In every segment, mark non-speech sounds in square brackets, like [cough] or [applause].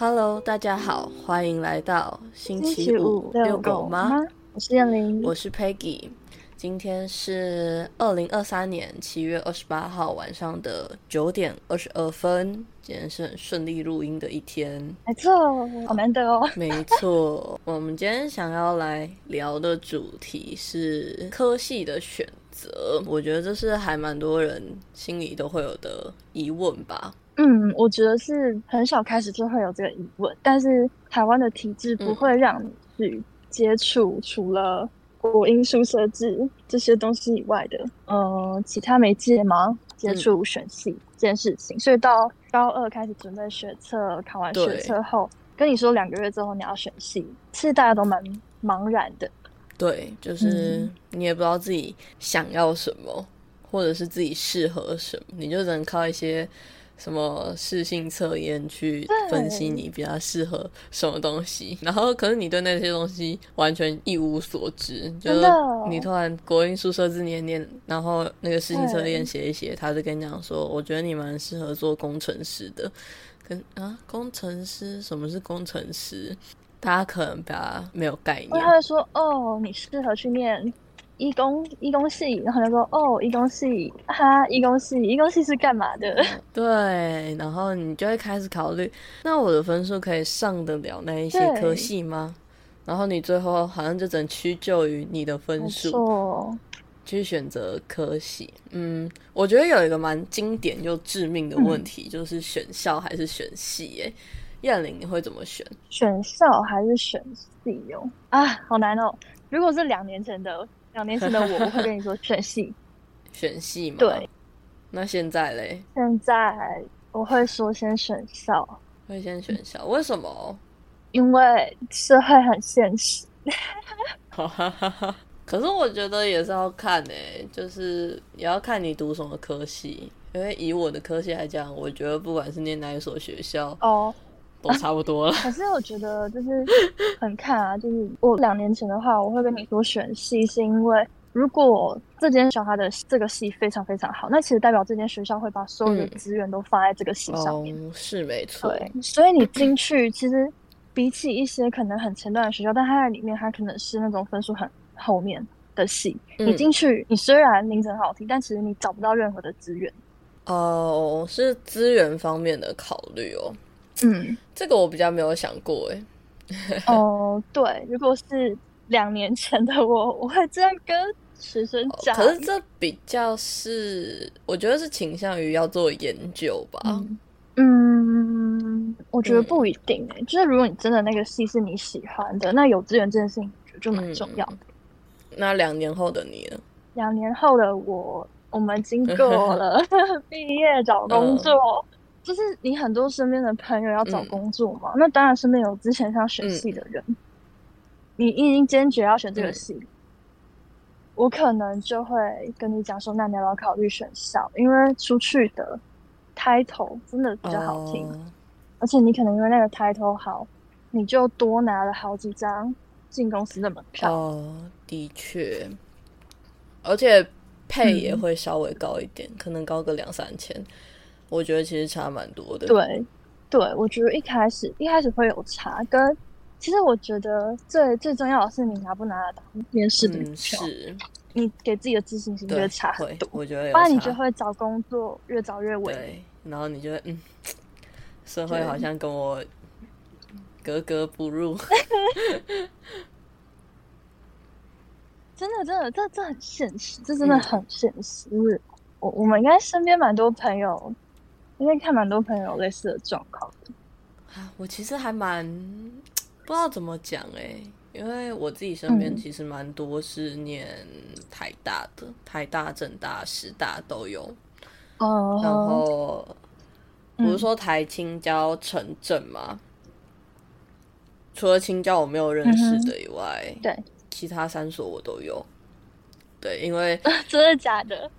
Hello，大家好，欢迎来到星星期五遛狗吗？？我是燕玲，我是 Peggy，今天是二零二三年七月二十八号晚上的九点二十二分，今天是很顺利录音的一天。没错，好难得哦。没错，我们今天想要来聊的主题是科系的选择，我觉得这是还蛮多人心里都会有的疑问吧。嗯，我觉得是很小开始就会有这个疑问，但是台湾的体制不会让你去接触除了国音书设置这些东西以外的，呃，其他媒介吗？接触选系这件事情，所以到高二开始准备学测，考完学对。测后，跟你说两个月之后你要选系，其实大家都蛮茫然的。对，就是嗯。你也不知道自己想要什么，或者是自己适合什么，你就只能靠一些什么适性测验去分析你比较适合什么东西。然后，可是你对那些东西完全一无所知，就是你突然国英数设置念念，然后那个适性测验写一写，他就跟你讲说，我觉得你蛮适合做工程师的。跟啊，工程师什么是工程师？大家可能比较没有概念。他会说：“哦，你适合去念医工医工系。”然后他就说：“哦，医工系，哈，医工系，医工系是干嘛的对，然后你就会开始考虑，那我的分数可以上得了那一些科系吗？然后你最后好像就只能屈就于你的？”分没数错，去选择科系。嗯，我觉得有一个蛮经典又致命的问嗯题，就是选校还是选系？耶，燕玲你会怎么选？选校还是选系哦？啊，好难哦！如果是两年前的两年前的我，我会跟你说选系。选系嘛？对，那现在嘞，现在我会说先选校，会先选校？为什么？因为社会很现实。[laughs] 可是我觉得也是要看诶、就是也要看你读什么科系。因为以我的科系来讲，我觉得不管是念哪一所学校，哦，都差不多了。可是我觉得就是很看啊，就是我两年前的话，我会跟你说选系，是因为如果这间小它的这个系非常非常好，那其实代表这间学校会把所有的嗯资源都放在这个系上面。哦，是没错。对，所以你进去其实比起一些可能很前段的学校，但它在里面它可能是那种分数很后面的系，你嗯进去你虽然名字很好听，但其实你找不到任何的资源。哦，是资源方面的考虑哦。嗯，这个我比较没有想过哎。哦、对，如果是两年前的我，[laughs] 我会这样跟学生哦讲。可是这比较是，我觉得是倾向于要做研究吧。嗯嗯，我觉得嗯不一定诶、就是如果你真的那个系是你喜欢的，那有资源这件事情我觉得就蛮重要的。那两年后的你呢？两年后的我，我们经过了 [laughs] 毕业找工作，就是你很多身边的朋友要找工作嘛，那当然身边有之前想选戏的人，你你已经坚决要选这个戏，我可能就会跟你讲说，那你要不要考虑选校？因为出去的 title 真的比较好听，哦而且你可能因为那个 title 好，你就多拿了好几张进公司的门票。哦，的确，而且配也嗯会稍微高一点，可能高个两三千。我觉得其实差蛮多的。，对，对，我觉得一开始一开始会有差，跟其实我觉得最最重要的是你拿不拿得到面试的是，你给自己的自信心就对，会差很会多，我觉得有不然你就会找工作越找越萎。对，然后你就会嗯，社会好像跟我格格不入。真的，真的，这这很现实，这真的嗯很现实。就是我我们应该身边蛮多朋友，应该看蛮多朋友类似的状况的。啊，我其实还蛮不知道怎么讲诶，因为我自己身边嗯其实蛮多是念台大的，台大、政大、师大都有。嗯，然后不是嗯说台青交城镇吗？除了青交我没有认识的以外，对，其他三所我都有。对，因为 [laughs] 真的假的？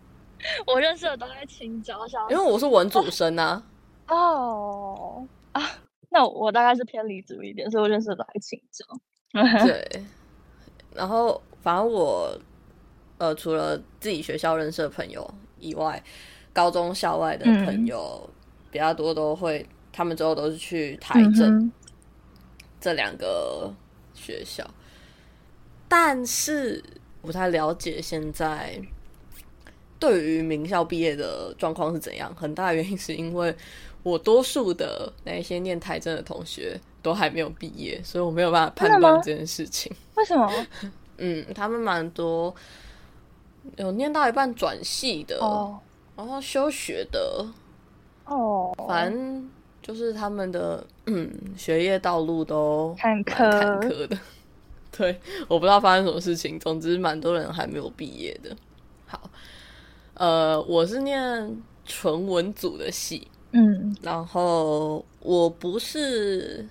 [laughs] 我认识的都在青椒，小因为我是文主生啊，哦啊，那我我大概是偏离主一点，所以我认识的都还青椒。[laughs] 对，然后反正我呃，除了自己学校认识的朋友以外，高中校外的朋嗯。友比较多都会他们之后都是去台政这两个学校，但是不太了解现在对于名校毕业的状况是怎样。很大的原因是因为我多数的那些念台政的同学都还没有毕业，所以我没有办法判断这件事情。为什么？[laughs] 嗯，他们蛮多有念到一半转系的，然后休学的。哦，反正就是他们的嗯学业道路都坎坷坎坷的，[laughs] 对，我不知道发生什么事情，总之蛮多人还没有毕业的。好，呃，我是念纯文组的系，嗯，然后我不是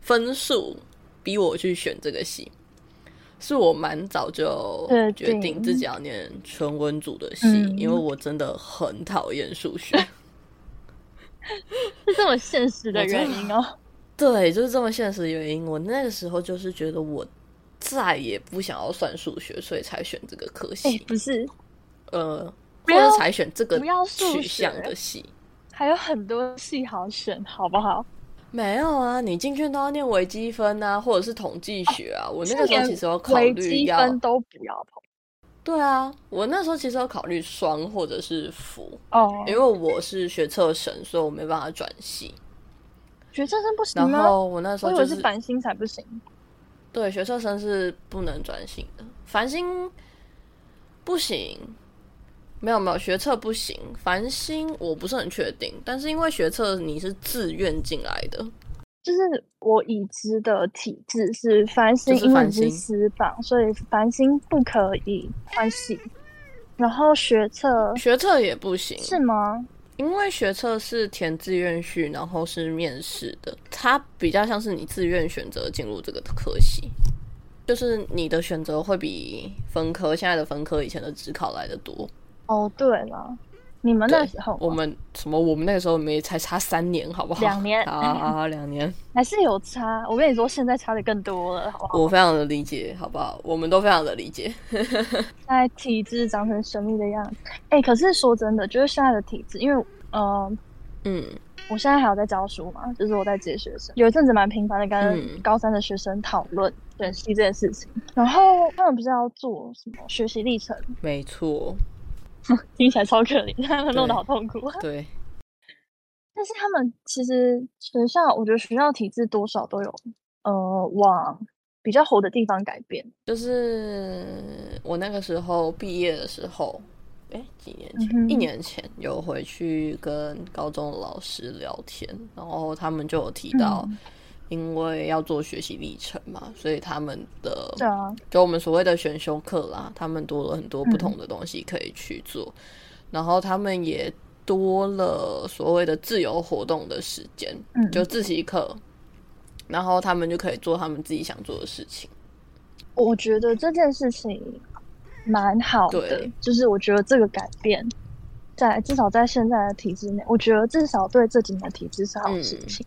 分数逼我去选这个系，是我蛮早就决定自己要念纯文组的系，因为我真的很讨厌数学。[laughs] [laughs] 是这么现实的原因哦，对，就是这么现实的原因。我那个时候就是觉得我再也不想要算数学，所以才选这个科系。不是，呃，或者才选这个不要取向的戏，还有很多戏好选，好不好？没有啊，你进去都要念微积分啊，或者是统计学啊。我那个时候其实有考虑要都不要碰。对啊，我那时候其实有考虑双或者是辅哦，因为我是学测生，所以我没办法转系。学测生不行吗？然后我那时候就是繁星才不行。对，学测生是不能转型的，繁星不行。没有没有，学测不行，繁星我不是很确定，但是因为学测你是自愿进来的。就是我已知的体制是繁星，因为是私榜，所以繁星不可以换系。然后学测，学测也不行，是吗？因为学测是填志愿序，然后是面试的，它比较像是你自愿选择进入这个科系，就是你的选择会比分科现在的分科以前的职考来的多。哦，对了。你们那时候，我们什么？我们那个时候没才差三年，好不好？两年啊，两年 [laughs] 还是有差。我跟你说，现在差的更多了，好不好？我非常的理解，好不好？我们都非常的理解。[laughs] 在体质长成神秘的样子，哎，可是说真的，就是现在的体质，因为呃，嗯，我现在还有在教书嘛，就是我在接学生，有一阵子蛮频繁的跟高三的学生讨论选系这件事情，然后他们不是要做什么学习历程？没错。[laughs] 听起来超可怜，他们弄得好痛苦。对，但是他们其实学校，我觉得学校体制多少都有呃往比较好的地方改变。就是我那个时候毕业的时候，哎，几年前，一年前有回去跟高中的老师聊天，然后他们就有提到。因为要做学习历程嘛，所以他们的就我们所谓的选修课啦，他们多了很多不同的东西可以去做，然后他们也多了所谓的自由活动的时间，就自习课，然后他们就可以做他们自己想做的事情。我觉得这件事情蛮好的，就是我觉得这个改变在至少在现在的体制内，我觉得至少对这几年体制是好事情。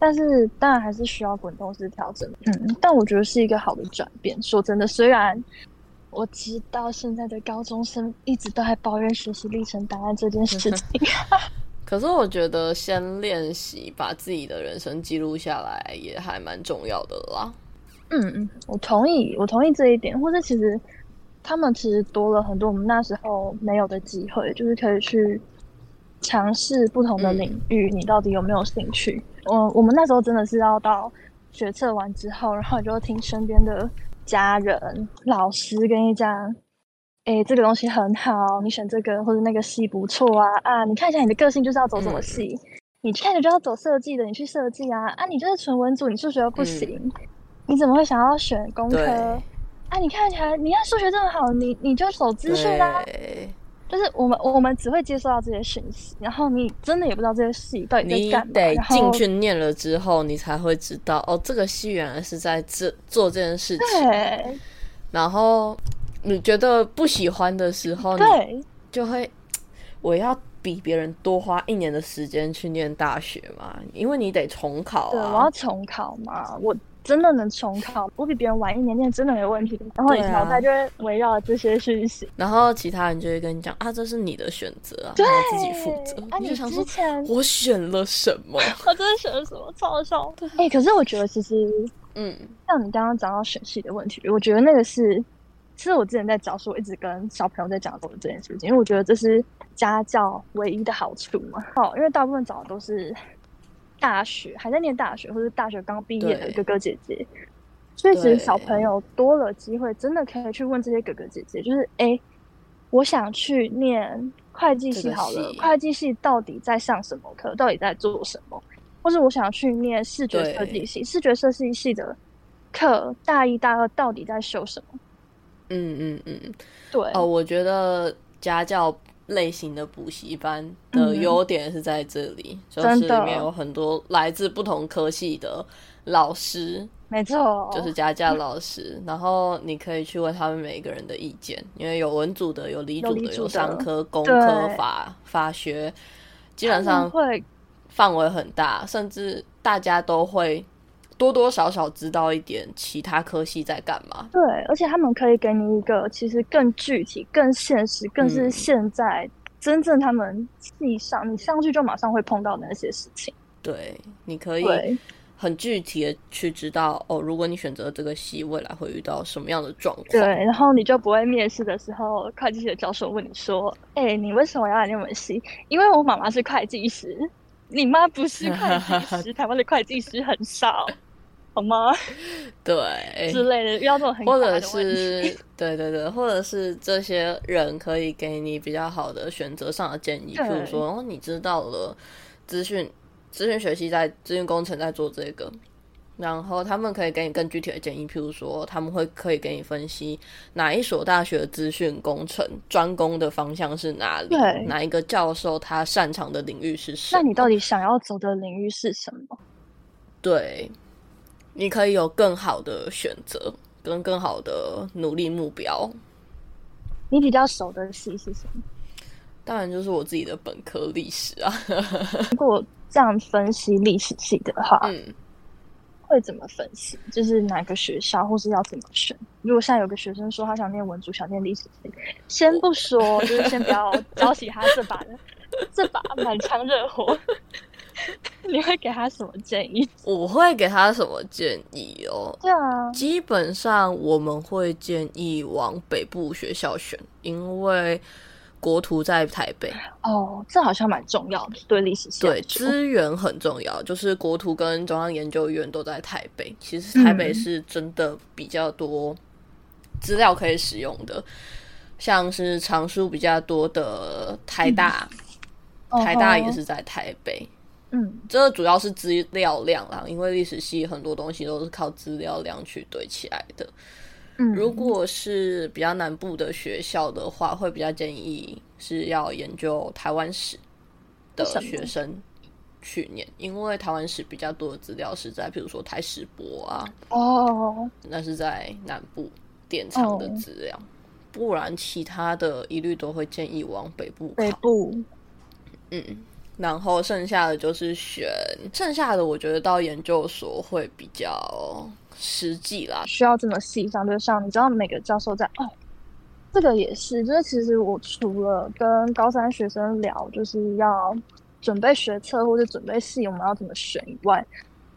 但是当然还是需要滚动式调整，嗯，但我觉得是一个好的转变。说真的，虽然我知道现在的高中生一直都在抱怨学习历程档案这件事情，[laughs] 可是我觉得先练习把自己的人生记录下来也还蛮重要的啦。嗯嗯，我同意，我同意这一点。或者其实他们其实多了很多我们那时候没有的机会，就是可以去尝试不同的领域，你到底有没有兴趣？我我们那时候真的是要到学测完之后，然后你就听身边的家人、老师跟你讲，哎，这个东西很好，你选这个或者那个系不错啊啊！你看一下你的个性就是要走什么系，你看着就要走设计的，你去设计啊啊！你就是纯文组，你数学又不行，你怎么会想要选工科？啊，你看起来你看数学这么好，你你就走资讯啦。就是我们我们只会接收到这些讯息，然后你真的也不知道这些戏到底在干嘛。你得进去念了之后，你才会知道哦，这个戏原来是在这做这件事情。对。然后你觉得不喜欢的时候，你，就会我要比别人多花一年的时间去念大学嘛，因为你得重考啊。对，我要重考嘛。我真的能重考，我比别人晚一年念真的没问题。然后你脑袋就会围绕这些讯息，然后其他人就会跟你讲啊，这是你的选择啊，你要自己负责。啊，你想之前我选了什么？[laughs] 我真的选了什么？超好笑。哎，可是我觉得其实，嗯，像你刚刚讲到选系的问题，我觉得那个是，其实我之前在教书，一直跟小朋友在讲过这件事情，因为我觉得这是家教唯一的好处嘛。哦，因为大部分找的都是。大学还在念大学，或者大学刚毕业的哥哥姐姐，所以其实小朋友多了机会，真的可以去问这些哥哥姐姐，就是哎，我想去念会计系好了，会计系到底在上什么课，到底在做什么？或者我想去念视觉设计系，视觉设计系的课大一、大二到底在修什么？嗯嗯嗯，对哦，我觉得家教。类型的补习班的优点是在这里，就是里面有很多来自不同科系的老师，没错，就是家教老师。然后你可以去问他们每一个人的意见，因为有文组的，有理组的，有商科、工科、法法学，基本上会范围很大，甚至大家都会。多多少少知道一点其他科系在干嘛。对，而且他们可以给你一个其实更具体、更现实、更是现在真正他们系上你上去就马上会碰到的那些事情。对，你可以很具体的去知道哦，如果你选择这个系，未来会遇到什么样的状况。对，然后你就不会面试的时候，会计系的教授问你说：“哎，你为什么要来念我们系？”因为我妈妈是会计师，你妈不是会计师，[laughs] 台湾的会计师很少。好吗？[laughs] 对，之类的，遇到这种很或者是 [laughs] 对对对，或者是这些人可以给你比较好的选择上的建议，比如说，哦，你知道了资讯资讯学习在资讯工程在做这个，然后他们可以给你更具体的建议，譬如说，他们会可以给你分析哪一所大学的资讯工程专攻的方向是哪里，哪一个教授他擅长的领域是什么？那你到底想要走的领域是什么？对。你可以有更好的选择，跟更好的努力目标。你比较熟的系是什么？当然就是我自己的本科历史啊。[laughs] 如果这样分析历史系的话，嗯，会怎么分析？就是哪个学校，或是要怎么选？如果现在有个学生说他想念文组，想念历史系，先不说，就是先不要 [laughs] 浇起他这把这把满腔热火。[laughs] 你会给他什么建议？[laughs] 我会给他什么建议哦？对啊，基本上我们会建议往北部学校选，因为国图在台北。哦，这好像蛮重要的，对历史系。对，资源很重要，就是国图跟中央研究院都在台北。其实台北是真的比较多资料可以使用的，像是藏书比较多的台大，台大也是在台北。嗯，这主要是资料量啦，因为历史系很多东西都是靠资料量去堆起来的。嗯，如果是比较南部的学校的话，会比较建议是要研究台湾史的学生去年，因为台湾史比较多的资料是在，比如说台史博啊，哦，那是在南部典藏的资料，不然其他的一律都会建议往北部。北部，嗯。然后剩下的就是选，剩下的我觉得到研究所会比较实际啦，需要这么细上，就像你知道每个教授在哦，这个也是，就是其实我除了跟高三学生聊，就是要准备学测或者准备系我们要怎么选以外，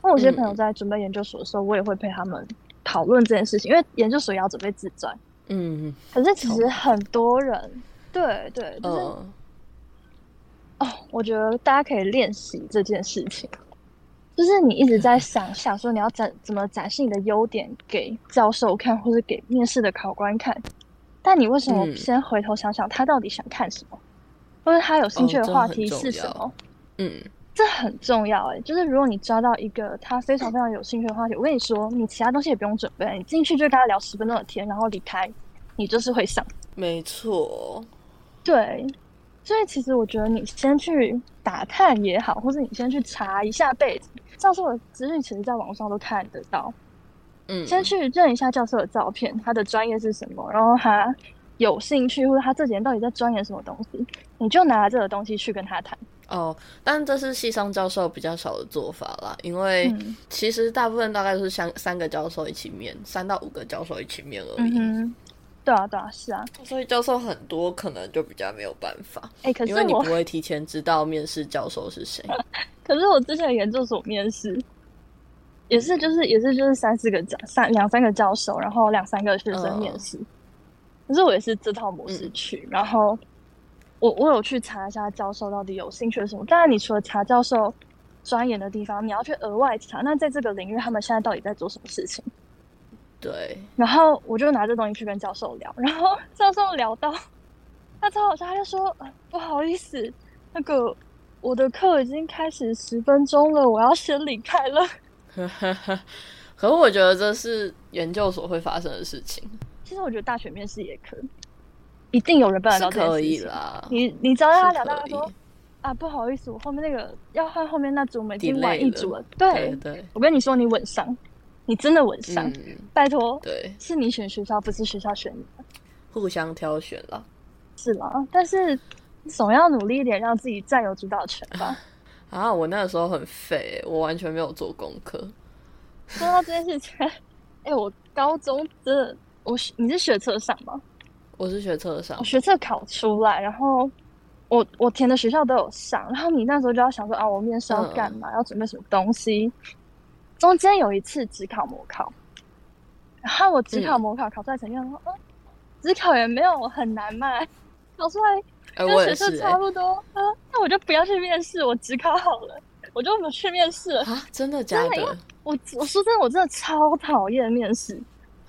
那我有些朋友在准备研究所的时候，我也会陪他们讨论这件事情，因为研究所也要准备自传，嗯，可是其实很多人，对对，就是。哦，我觉得大家可以练习这件事情，就是你一直在想想说你要展怎么展示你的优点给教授看，或者给面试的考官看，但你为什么先回头想想他到底想看什么，或者他有兴趣的话题是什么？嗯，这很重要哎，就是如果你抓到一个他非常非常有兴趣的话题，我跟你说，你其他东西也不用准备，你进去就跟他聊十分钟的天，然后离开，你就是会上。没错，对。所以其实我觉得你先去打探也好，或者你先去查一下背景，教授的资讯其实在网上都看得到。嗯，先去认一下教授的照片，他的专业是什么，然后他有兴趣或者他这几年到底在钻研什么东西，你就拿这个东西去跟他谈。哦，但这是系上教授比较少的做法啦，因为其实大部分大概都是三三个教授一起面，三到五个教授一起面而已。对啊，对啊，是啊，所以教授很多，可能就比较没有办法。哎，可是因为你不会提前知道面试教授是谁。[laughs] 可是我之前研究所面试，也是就是也是就是三四个教三两三个教授，然后两三个学生面试。可是我也是这套模式去，然后我我有去查一下教授到底有兴趣什么。当然，你除了查教授钻研的地方，你要去额外查，那在这个领域他们现在到底在做什么事情？对，然后我就拿这东西去跟教授聊，[laughs] 然后教授聊到他超好笑，他就说：“不好意思，那个我的课已经开始十分钟了，我要先离开了。[laughs] ” [laughs] 可是我觉得这是研究所会发生的事情。其实我觉得大学面试也可以，一定有人办得到。可以啦，你你只要他聊到他说：“啊，不好意思，我后面那个要换后面那组，我们已经晚一组了。”对对，我跟你说，你稳上。你真的稳上，拜托，对，是你选学校，不是学校选你，互相挑选了，是啦，但是总要努力一点，让自己占有主导权吧。[laughs] 啊，我那个时候很废，我完全没有做功课。说到这件事情，[laughs] 哎，我高中真的，我你是学测上吗？我是学测上，我学测考出来，然后我我填的学校都有上，然后你那时候就要想说啊，我面试要干嘛？要准备什么东西？中间有一次只考模考，然后我只考模考考出来成绩，说嗯，只考也没有很难嘛，[laughs] 考出来跟学测差不多，嗯，那我就不要去面试，我只考好了，我就不去面试了啊！真的假的？我我说真的，我真的超讨厌面试，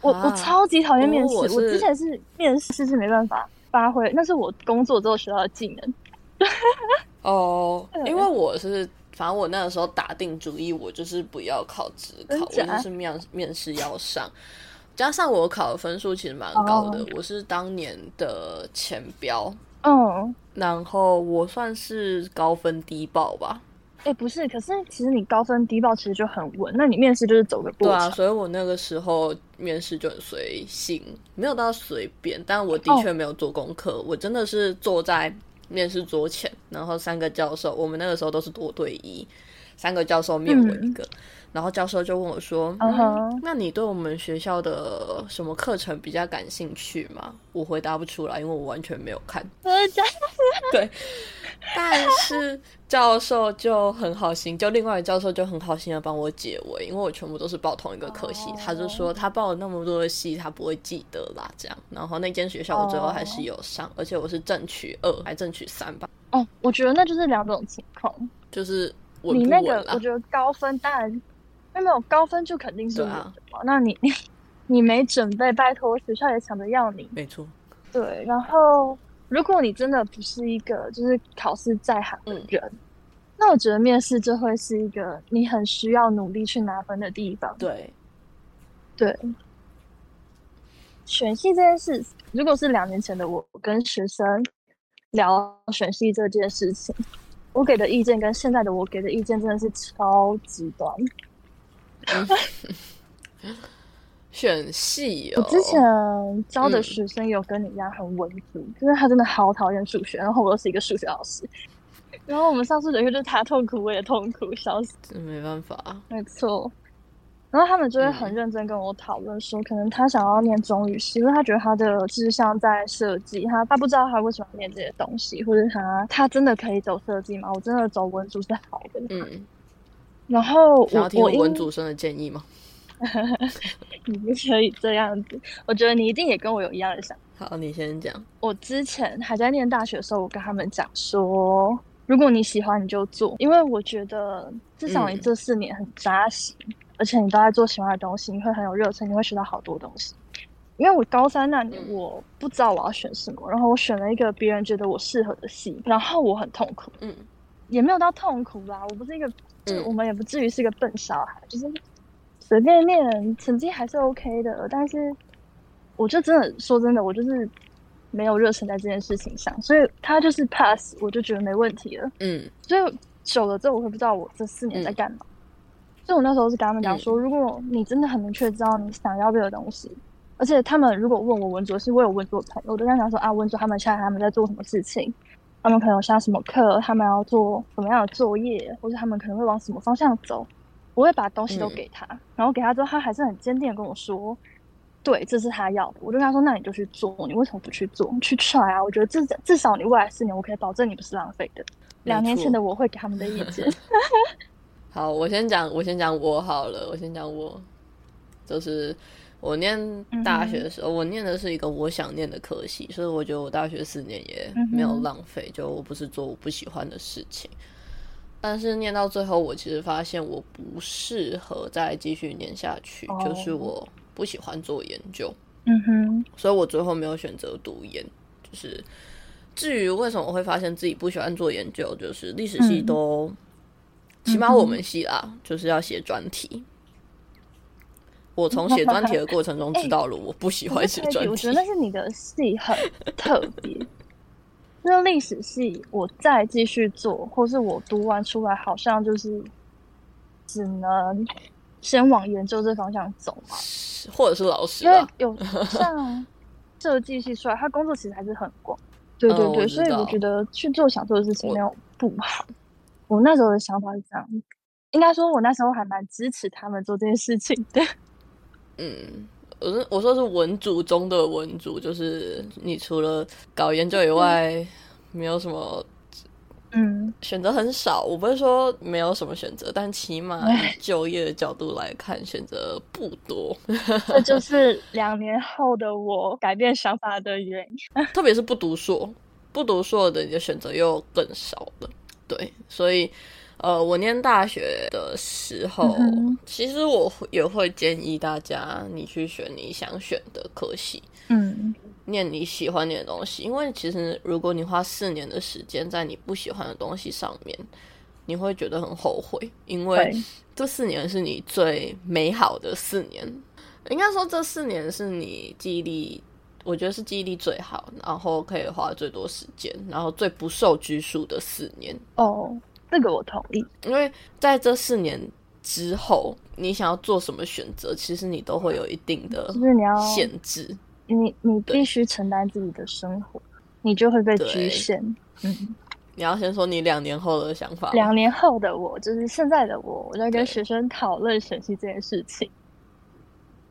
我我超级讨厌面试，我之前是面试是没办法发挥，那是我工作之后学到的技能。[laughs] 哦，因为我是。反正我那个时候打定主意，我就是不要考职考，我就是面面试要上。加上我考的分数其实蛮高的，我是当年的前标。嗯，然后我算是高分低报吧。哎，不是，可是其实你高分低报其实就很稳，那你面试就是走个过程。对啊，所以我那个时候面试就很随性，没有到随便，但我的确没有做功课，我真的是坐在。面试桌前，然后三个教授，我们那个时候都是多对一，三个教授面我一个，然后教授就问我说：“那你对我们学校的什么课程比较感兴趣吗？”我回答不出来，因为我完全没有看。[laughs] 对，但是教授就很好心，就另外一个教授就很好心的帮我解围，因为我全部都是报同一个科系，他就说他报了那么多的系，他不会记得啦，这样。然后那间学校我最后还是有上，而且我是正取二，还正取三吧。哦，我觉得那就是两种情况，就是你那个，我觉得高分当然没有高分就肯定是稳的嘛。那你你 [laughs] 你没准备，拜托学校也抢着要你，没错。对，然后如果你真的不是一个就是考试在行的人，那我觉得面试就会是一个你很需要努力去拿分的地方。对，对，选系这件事，如果是两年前的我跟学生聊选系这件事情，我给的意见跟现在的我给的意见真的是超极端。选系，我之前教的学生有跟你一样很文组，就是他真的好讨厌数学，然后我又是一个数学老师，然后我们上数学课就是他痛苦我也痛苦，笑死，这没办法，没错。然后他们就会很认真跟我讨论说，可能他想要念中语系，因为他觉得他的志向在设计，他他不知道他为什么念这些东西，或者他他真的可以走设计吗？我真的走文组是好的，嗯。然后我听文主生的建议吗？[laughs] 你不可以这样子，我觉得你一定也跟我有一样的想法。好，你先讲。我之前还在念大学的时候，我跟他们讲说，如果你喜欢，你就做，因为我觉得至少你这四年很扎实，而且你都在做喜欢的东西，你会很有热忱，你会学到好多东西。因为我高三那年我不知道我要选什么，然后我选了一个别人觉得我适合的系，然后我很痛苦，嗯，也没有到痛苦吧，我不是一个，就我们也不至于是一个笨小孩，就是。随便念，成绩还是 OK 的，但是我就真的说真的，我就是没有热忱在这件事情上，所以他就是 pass，我就觉得没问题了。嗯，所以久了之后，我会不知道我这四年在干嘛。所以我那时候是跟他们讲说，如果你真的很明确知道你想要这个东西，而且他们如果问我文卓是我有文卓朋友，我都跟他讲说啊，文卓他们现在他们在做什么事情，他们可能有下什么课，他们要做什么样的作业，或者他们可能会往什么方向走，我会把东西都给他，然后给他之后，他还是很坚定的跟我说，对，这是他要的。我就跟他说，那你就去做，你为什么不去做？去 try 啊！我觉得至至少你未来四年，我可以保证你不是浪费的。两年前的我会给他们的意见。[laughs] 好，我先讲，我先讲我好了，我先讲我，就是我念大学的时候，我念的是一个我想念的科系，所以我觉得我大学四年也没有浪费，就我不是做我不喜欢的事情。但是念到最后，我其实发现我不适合再继续念下去，就是我不喜欢做研究。嗯哼，所以我最后没有选择读研。就是至于为什么我会发现自己不喜欢做研究，就是历史系都。起码我们系啦，就是要写专题。我从写专题的过程中 [laughs] 知道了，我不喜欢写专题。我觉得那是你的系很特别。那历史系，我再继续做，或是我读完出来，好像就是只能先往研究这方向走嘛，或者是老师。因为有像设计系出来，他工作其实还是很广。对对对，所以我觉得去做想做的事情没有不好。我那时候的想法是这样，应该说，我那时候还蛮支持他们做这件事情的。嗯，我是我说是文组中的文组，就是你除了搞研究以外，没有什么，嗯，选择很少。我不是说没有什么选择，但起码就业的角度来看，选择不多。这就是两年后的我改变想法的原因。[laughs] 特别是不读硕，不读硕的你的选择又更少了。对，所以，呃，我念大学的时候，其实我也会建议大家，你去选你想选的科系，嗯，念你喜欢念的东西。因为其实，如果你花四年的时间在你不喜欢的东西上面，你会觉得很后悔，因为这四年是你最美好的四年。应该说，这四年是你记忆力。我觉得是记忆力最好，然后可以花最多时间，然后最不受拘束的四年。哦，这个我同意。因为在这四年之后，你想要做什么选择，其实你都会有一定的，就是你要限制。你你必须承担自己的生活，你就会被局限。嗯，你要先说你两年后的想法。两年后的我，就是现在的我，我在跟学生讨论选系这件事情。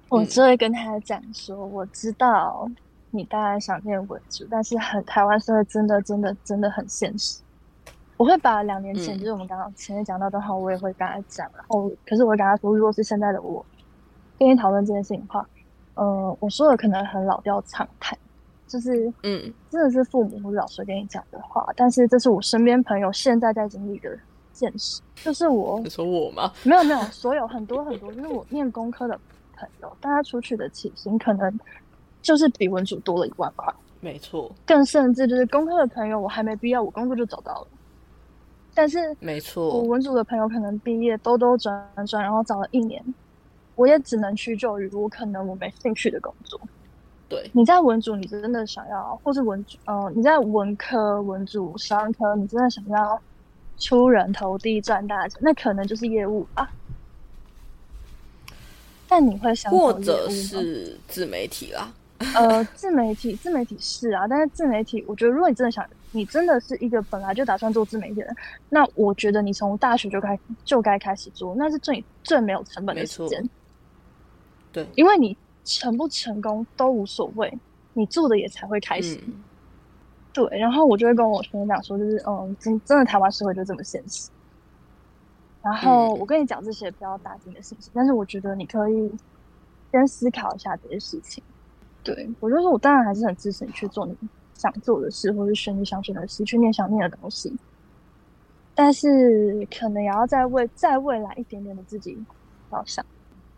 我就会跟他讲说，我知道你当然想念文主，但是很台湾社会真的真的真的很现实。我会把两年前就是我们刚刚前面讲到的话，我也会跟他讲。然后，可是我会跟他说，如果是现在的我跟你讨论这件事情的话，呃，我说的可能很老调常谈，就是嗯，真的是父母或者老师跟你讲的话，但是这是我身边朋友现在在经历的现实，就是我你说我吗？没有没有，所有很多很多，就是我念工科的。朋友，大家出去的起薪可能就是比文主多了一万块，没错。更甚至就是工科的朋友，我还没毕业，我工作就找到了。但是，没错，我文组的朋友可能毕业兜兜转转，然后找了一年，我也只能屈就于我可能我没兴趣的工作。对，你在文组，你真的想要，或是文主，呃，你在文科、文组、商科，你真的想要出人头地赚大钱，那可能就是业务啊。但你会想，或者是自媒体啦？呃，自媒体，自媒体是啊，但是自媒体，我觉得如果你真的想，你真的是一个本来就打算做自媒体的人，那我觉得你从大学就开就该开始做，那是最最没有成本的时间。对，因为你成不成功都无所谓，你做的也才会开始。对，然后我就会跟我学生讲说，就是嗯，真真的台湾社会就这么现实。然后我跟你讲这些比较打击的事情，但是我觉得你可以先思考一下这些事情。对我就说，我当然还是很支持你去做你想做的事，或是选你想选的事，去念想念的东西。但是可能也要在为在未来一点点的自己着想。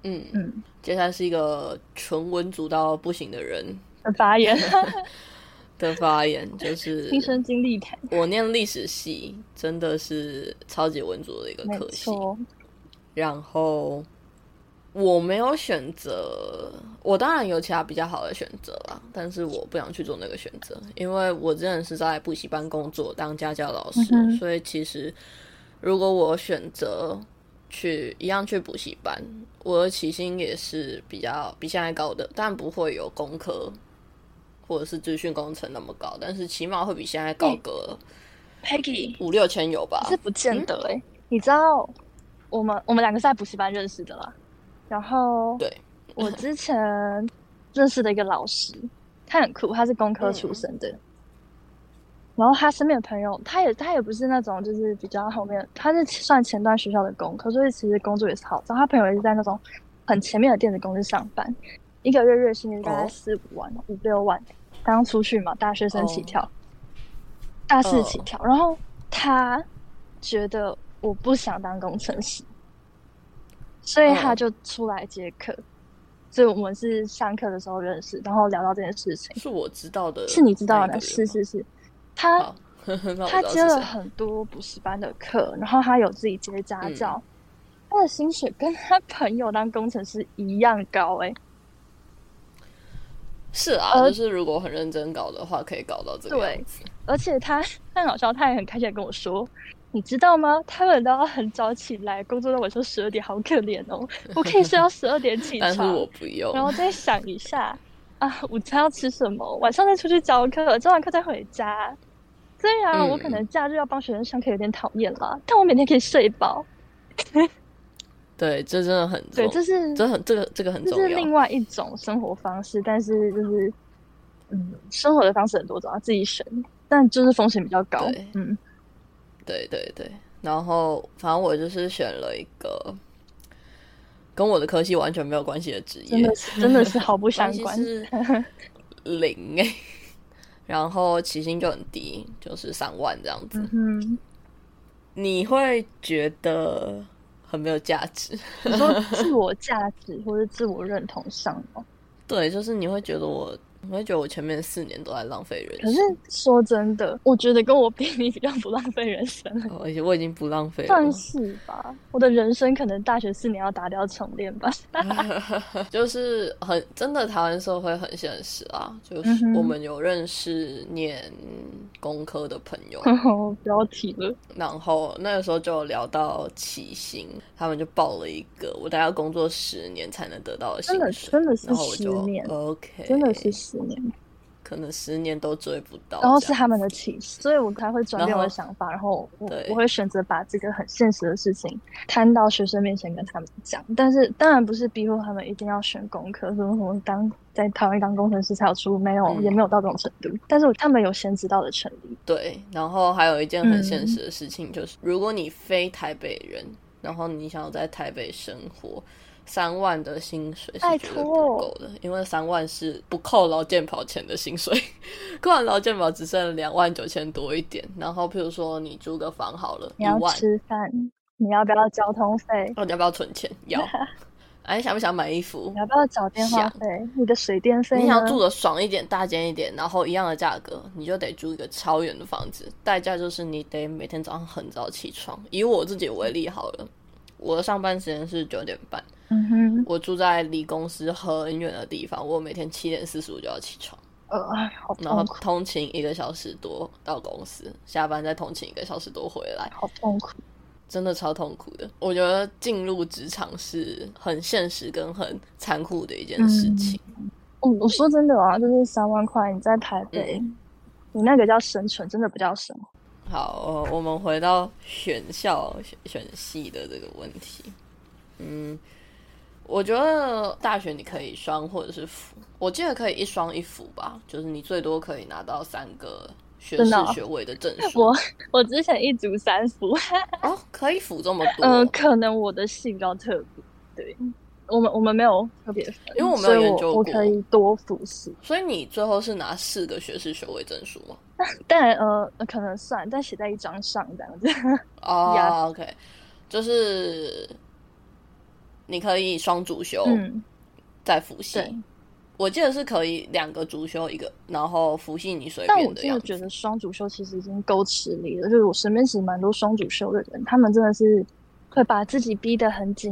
嗯嗯，接下来是一个纯文组到不行的人 [laughs] 的发言。的发言就是 [laughs] 亲身经历谈。我念历史系真的是超级文组的一个科系，然后我没有选择，我当然有其他比较好的选择啦，但是我不想去做那个选择，因为我真的是在补习班工作当家教老师，所以其实如果我选择去一样去补习班，我的起薪也是比较比现在高的，但不会有工科。或者是资讯工程那么高，但是起码会比现在高个 Peggy 五六千有吧？是不见得哎，你知道我们我们两个是在补习班认识的啦。然后对，我之前认识的一个老师，他很酷，他是工科出身的。然后他身边的朋友，他也他也不是那种就是比较后面，他是算前段学校的工科，所以其实工作也是好找。他朋友也是在那种很前面的电子公司上班，一个月月薪大概四五万、五六万，刚出去嘛，大学生起跳，大四起跳。然后他觉得我不想当工程师，所以他就出来接课。所以我们是上课的时候认识，然后聊到这件事情。是我知道的，是你知道的，是是是。他 [laughs] 他接了很多补习班的课，然后他有自己接家教，他的薪水跟他朋友当工程师一样高哎。是啊，就是如果很认真搞的话，可以搞到这个样子。而且他 [laughs] 很好笑，他也很开心的跟我说：“你知道吗？他们都要很早起来工作到晚上十二点，好可怜哦！我可以睡到十二点起床，[laughs] 但是我不用。然后再想一下啊，午餐要吃什么？晚上再出去教课，教完课再回家。”虽然我可能假日要帮学生上课有点讨厌啦，但我每天可以睡饱。[laughs] 对，这真的很对，这是这很这个这个很重要。这是另外一种生活方式，但是就是嗯，生活的方式很多种，要自己选，但就是风险比较高。嗯，对对对。然后反正我就是选了一个跟我的科系完全没有关系的职业，真的是真的是毫不相 [laughs] 关，是零哎。[laughs] 然后起薪就很低，就是三万这样子。嗯，你会觉得很没有价值？[laughs] 你说自我价值或者自我认同上吗？对，就是你会觉得我。我会觉得我前面四年都在浪费人生。可是说真的，我觉得跟我比，你比较不浪费人生。而且我已经不浪费了，算是吧。我的人生可能大学四年要打掉重练吧。[laughs] [laughs] 就是很真的，台湾社会很现实啊。就是我们有认识念工科的朋友，[laughs] 不要提了。然后那个时候就聊到起薪，他们就报了一个我大概要工作十年才能得到的薪水，真的是十年。OK，真的是。十年，可能十年都追不到。然后是他们的启示，所以我才会转变我的想法。然后我我会选择把这个很现实的事情摊到学生面前跟他们讲。但是当然不是逼迫他们一定要选工科，什么什么当在台湾当工程师才有出路，没有也没有到这种程度。但是他们有先知道的权利。对，然后还有一件很现实的事情就是，如果你非台北人，然后你想要在台北生活。三万的薪水是绝对不够的，因为三万是不扣劳健保钱的薪水，[laughs] 扣完劳健保只剩两万九千多一点。然后，譬如说你租个房好了，你要吃饭，你要不要交通费？哦，你要不要存钱？[laughs] 要。哎，想不想买衣服？你要不要找电话费？你的水电费？你想住的爽一点、大间一点，然后一样的价格，你就得租一个超远的房子，代价就是你得每天早上很早起床。以我自己为例好了，我的上班时间是九点半。嗯哼，我住在离公司很远的地方，我每天七点四十五就要起床，呃，好然后通勤一个小时多到公司，下班再通勤一个小时多回来，好痛苦，真的超痛苦的。我觉得进入职场是很现实跟很残酷的一件事情。嗯，我说真的啊，就是三万块你在台北，你那个叫生存，真的不叫生活。好，我们回到选校选选系的这个问题，嗯。我觉得大学你可以双或者是辅，我记得可以一双一辅吧，就是你最多可以拿到三个学士学位的证书。[laughs] 我我之前一组三辅 [laughs] 哦，可以辅这么多？嗯，可能我的系比较特别，对我们我们没有特别，因为我没有研究过，我可以多辅系。所以你最后是拿四个学士学位证书吗？[laughs] 但呃，可能算，但写在一张上这样子。[laughs] 哦，OK，就是。你可以双主修，再辅系。我记得是可以两个主修一个，然后辅系你随便的但我真的觉得双主修其实已经够吃力了。就是我身边其实蛮多双主修的人，他们真的是会把自己逼得很紧。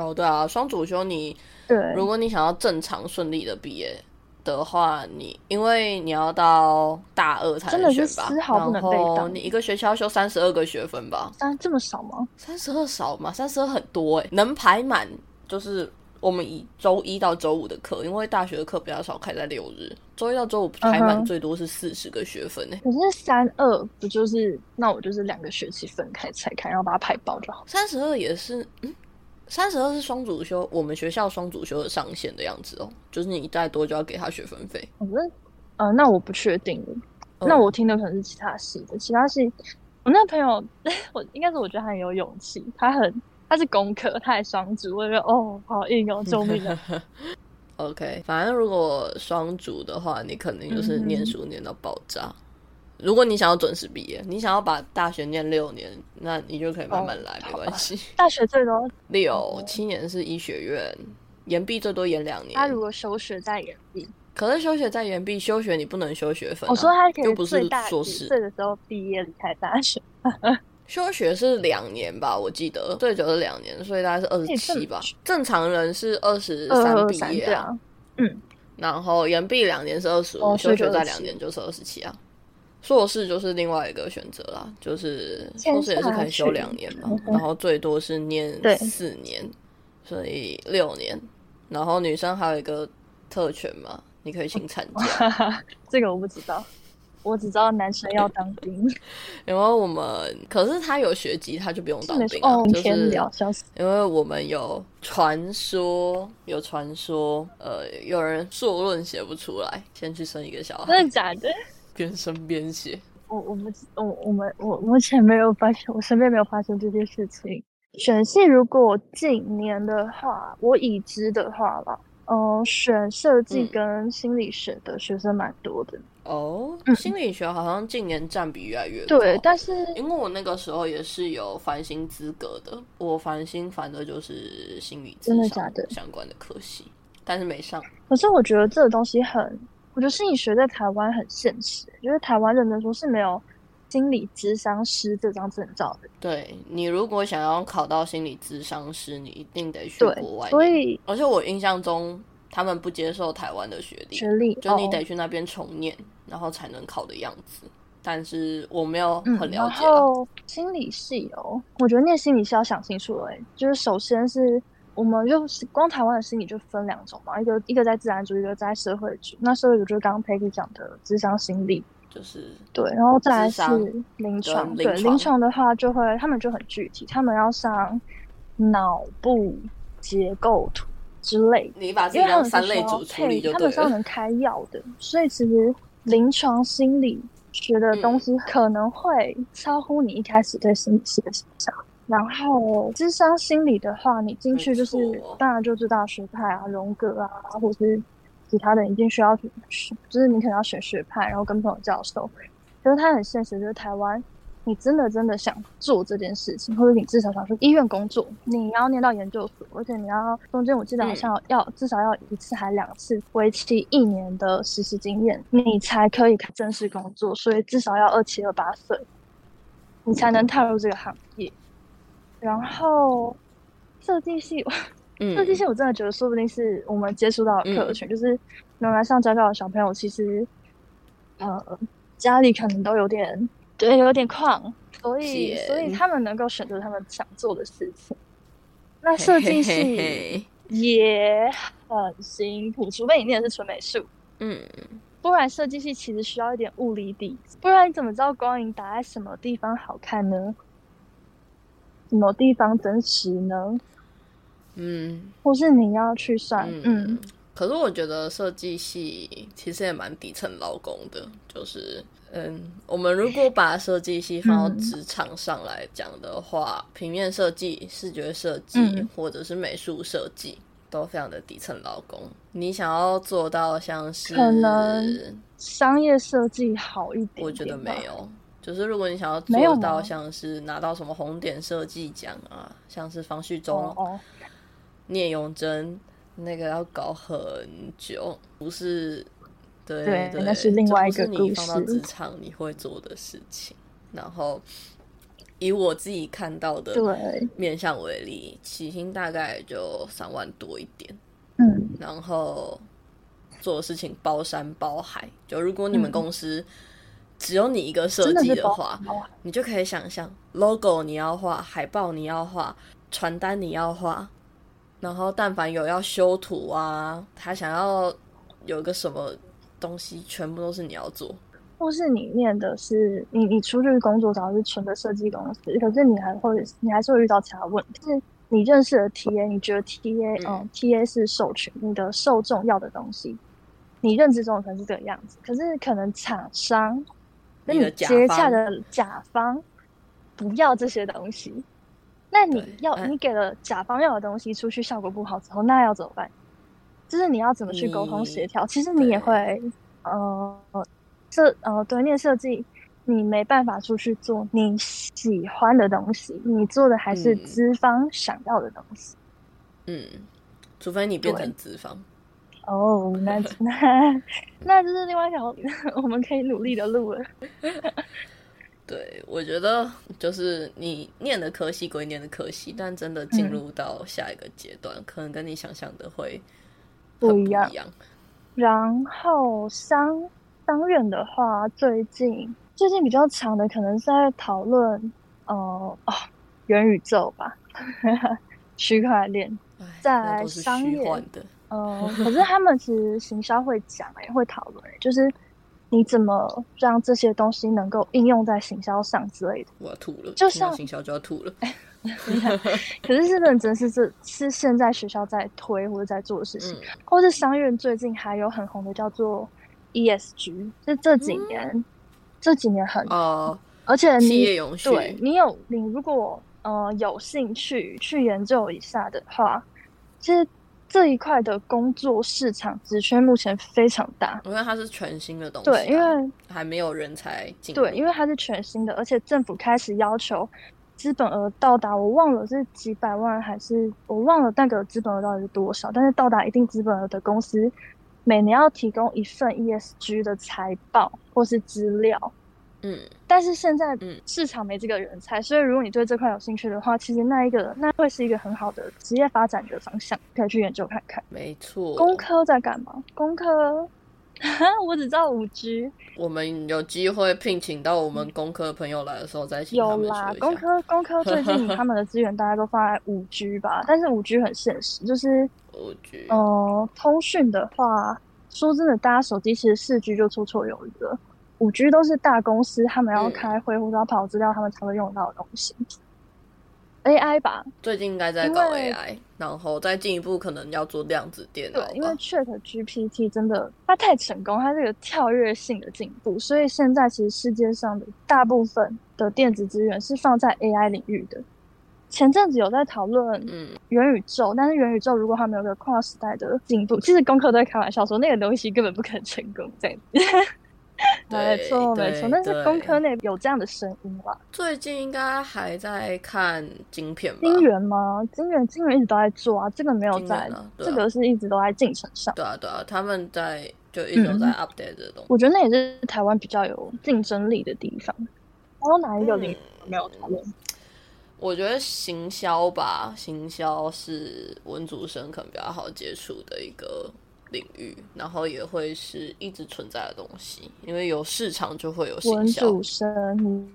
哦，对啊，双主修你，对，如果你想要正常顺利的毕业的话，你因为你要到大二才能选吧，然后你一个学期要修三十二个学分吧？三这么少吗？三十二少吗？三十二很多哎，能排满就是我们以周一到周五的课，因为大学的课比较少开在六日，周一到周五排满最多是四十个学分呢。可是三二不就是那我就是两个学期分开拆开，然后把它排爆就好。三十二也是，嗯，三十二是双主修，我们学校双主修的上限的样子哦，就是你再多就要给他学分费。我觉得，呃，那我不确定，那我听的可能是其他系的，其他系我那朋友，[laughs] 我应该是我觉得他很有勇气，他很。他是工科，他还双主，我觉得哦，好硬哦，救命啊！[laughs] OK，反正如果双主的话，你肯定就是念书念到爆炸。如果你想要准时毕业，你想要把大学念六年，那你就可以慢慢来，没关系。大学最多六七年是医学院，延毕最多延两年。他如果休学在延毕，可是休学在延毕，休学你不能修学分。我说他可以又不是硕士岁的时候毕业离开大学。休学是两年吧，我记得最久是两年，所以大概是二十七吧。正常人是二十三毕业啊，嗯，然后延毕两年是二十五，休学在两年就是二十七啊。硕士就是另外一个选择啦，就是硕士也是可以修两年嘛，然后最多是念四年，所以六年。然后女生还有一个特权嘛，你可以请产假，[laughs] 这个我不知道。我只知道男生要当兵，[laughs] 因为我们可是他有学籍，他就不用当兵啊。就是因为我们有传说，有传说，呃，有人硕论写不出来，先去生一个小孩，真的假的？边生边写。我我们我我们我目前没有发现，我身边没有发生这件事情。选系如果近年的话，我已知的话吧，嗯，选设计跟心理学的学生蛮多的。哦，心理学好像近年占比越来越高。对，但是因为我那个时候也是有繁星资格的，我繁星繁的就是心理真的假的相关的科系，但是没上。可是我觉得这个东西很，我觉得心理学在台湾很现实，就是台湾认真说是没有心理咨商师这张证照的。对你如果想要考到心理咨商师，你一定得去国外。所以，而且我印象中。他们不接受台湾的学历，学历就你得去那边重念，然后才能考的样子。但是我没有很了解。然后心理系哦，我觉得念心理系要想清楚哎，就是首先是我们就是光台湾的心理就分两种嘛，一个一个在自然组，一个在社会组。那社会组就是刚刚 Peggy 讲的智商心理，就是对，然后再来是临床，对，临床的话就会他们就很具体，他们要上脑部结构图。之类，你把因为他们三类组处理就他们是要能开药的，所以其实临床心理学的东西可能会超乎你一开始对心理系的想象。然后智商心理的话，你进去就是当然就知道学派啊、荣格啊，或者是其他的，一定需要选，就是你可能要选学派，然后跟朋友教授。可是它很现实，就是台湾。你真的真的想做这件事情，或者你至少想去医院工作，你要念到研究所，而且你要中间我记得好像要至少要一次还两次，为期一年的实习经验，你才可以正式工作。所以至少要二七二八岁，你才能踏入这个行业。然后设计系，[laughs] 设计系我真的觉得说不定是我们接触到的客群，就是能来上家教的小朋友，其实呃家里可能都有点。对，有点矿，所以所以他们能够选择他们想做的事情。那设计系也很辛苦，除非你念的是纯美术，嗯，不然设计系其实需要一点物理底子，不然你怎么知道光影打在什么地方好看呢？什么地方真实呢？嗯，或是你要去算，嗯。可是我觉得设计系其实也蛮底层劳工的，就是。嗯，我们如果把设计系放到职场上来讲的话，平面设计、视觉设计或者是美术设计都非常的底层劳工。你想要做到像是可能商业设计好一点，我觉得没有。就是如果你想要做到像是拿到什么红点设计奖啊，像是方旭中、聂永贞那个要搞很久，不是。对对，那是另外一个故事。你放到职场你会做的事情，然后以我自己看到的面向为例，起薪大概就三万多一点。嗯，然后做的事情包山包海。就如果你们公司只有你一个设计的话，你就可以想象，logo 你要画，海报你要画，传单你要画，然后但凡有要修图啊，他想要有个什么东西，全部都是你要做。或是你念的是你你出去工作找的是纯的设计公司，可是你还会你还是会遇到其他问题。是你认识的 TA，你觉得 TA 嗯 TA 是授权你的受众要的东西，你认知中可能是这个样子，可是可能厂商跟你接洽的甲方不要这些东西，那你要你给了甲方要的东西出去效果不好之后，那要怎么办？就是你要怎么去沟通协调？其实你也会呃。设呃，对，念设计，你没办法出去做你喜欢的东西，你做的还是资方想要的东西。嗯，除非你变成资方。哦，那 [laughs] 那那就是另外一条我们可以努力的路了。[laughs] 对，我觉得就是你念的科系归念的科系，但真的进入到下一个阶段，可能跟你想象的会不一样。然后商。商院的话，最近最近比较长的，可能是在讨论，呃，哦，元宇宙吧，[laughs] 区块链，在商业的，嗯，[laughs] 可是他们其实行销会讲，哎，会讨论，就是你怎么让这些东西能够应用在行销上之类的。我要吐了，就像行销就要吐了。[laughs] 可是是认真，是这是现在学校在推或者在做的事情，或是商院最近还有很红的叫做。ESG 是这几年，这几年很哦，而且企业永续，对你有你如果呃有兴趣去研究一下的话，其实这一块的工作市场职缺目前非常大，因为它是全新的东西，对，因为还没有人才进，对，因为它是全新的，而且政府开始要求资本额到达，我忘了是几百万还是我忘了那个资本额到底是多少，但是到达一定资本额的公司。每年要提供一份 ESG 的财报或是资料，嗯，但是现在市场没这个人才，所以如果你对这块有兴趣的话，其实那一个那会是一个很好的职业发展的方向，可以去研究看看。没错，工科在干嘛？工科，[laughs] 我只知道五 G。我们有机会聘请到我们工科朋友来的时候再有啦，工科工科 [laughs] 最近他们的资源大家都放在五 G 吧，但是五 G 很现实，就是。五 G，呃，通讯的话，说真的，大家手机其实四 G 就绰绰有余了。五 G 都是大公司他们要开会或者要跑资料，他们才会用到的东西。AI 吧，最近应该在搞 AI，然后再进一步可能要做量子电脑。对，因为 Chat GPT 真的它太成功，它这个跳跃性的进步，所以现在其实世界上的大部分的电子资源是放在 AI 领域的。前阵子有在讨论元宇宙，但是元宇宙如果它没有个跨时代的进步，其实功课都在开玩笑说那个东西根本不可能成功。这样，没 [laughs] 错没错，但是工科内有这样的声音吧？最近应该还在看晶片吧？晶圆吗？晶圆晶圆一直都在做啊，这个没有在，这个是一直都在进程上。对啊对啊，他们在就一直都在 update 这东西。我觉得那也是台湾比较有竞争力的地方。还有哪一个领域没有讨论？我觉得行销吧，行销是文组生可能比较好接触的一个领域，然后也会是一直存在的东西，因为有市场就会有行销。文主生，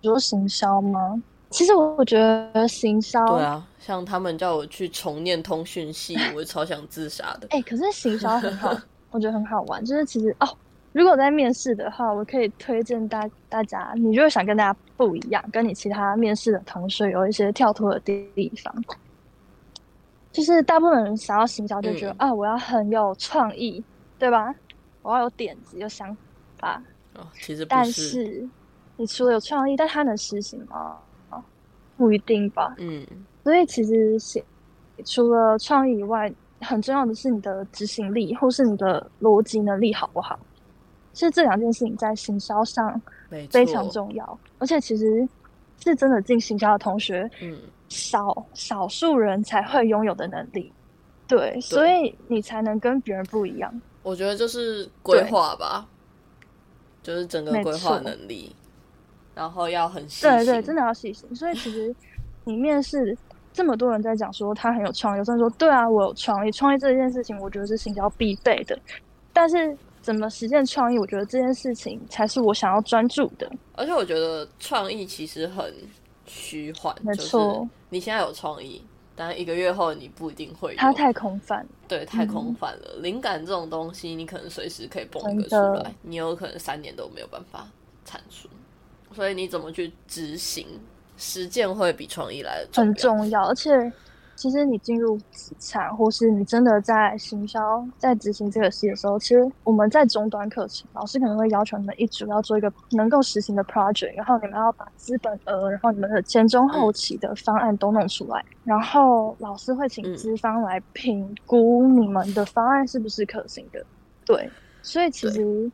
你说行销吗？其实我觉得行销，对啊，像他们叫我去重念通讯系，[laughs] 我超想自杀的。哎，可是行销很好，[laughs] 我觉得很好玩，就是其实哦。如果在面试的话，我可以推荐大大家，你如果想跟大家不一样，跟你其他面试的同学有一些跳脱的地方，就是大部分人想要行销就觉得啊，我要很有创意，对吧？我要有点子、有想法。哦，其实但是你除了有创意，但它能实行吗？啊，不一定吧。嗯，所以其实是除了创意以外，很重要的是你的执行力，或是你的逻辑能力好不好？其实这两件事情在行销上非常重要，而且其实是真的进行销的同学，嗯，少少数人才会拥有的能力，对，所以你才能跟别人不一样。我觉得就是规划吧，就是整个规划能力，然后要很细心，对对，真的要细心。所以其实你面试这么多人在讲说他很有创意，有人说对啊，我有创意，创意这件事情我觉得是行销必备的，但是。怎么实现创意？我觉得这件事情才是我想要专注的。而且我觉得创意其实很虚幻，没错。你现在有创意，但一个月后你不一定会有。它太空泛，对，太空泛了。灵感这种东西，你可能随时可以蹦一个出来，你有可能三年都没有办法产出。所以你怎么去执行，实践会比创意来的很重要，而且。其实你进入职场，或是你真的在行销、在执行这个事的时候，其实我们在终端课程，老师可能会要求你们一组要做一个能够实行的 project，然后你们要把资本额，然后你们的前中后期的方案都弄出来，然后老师会请资方来评估你们的方案是不是可行的。对，所以其实。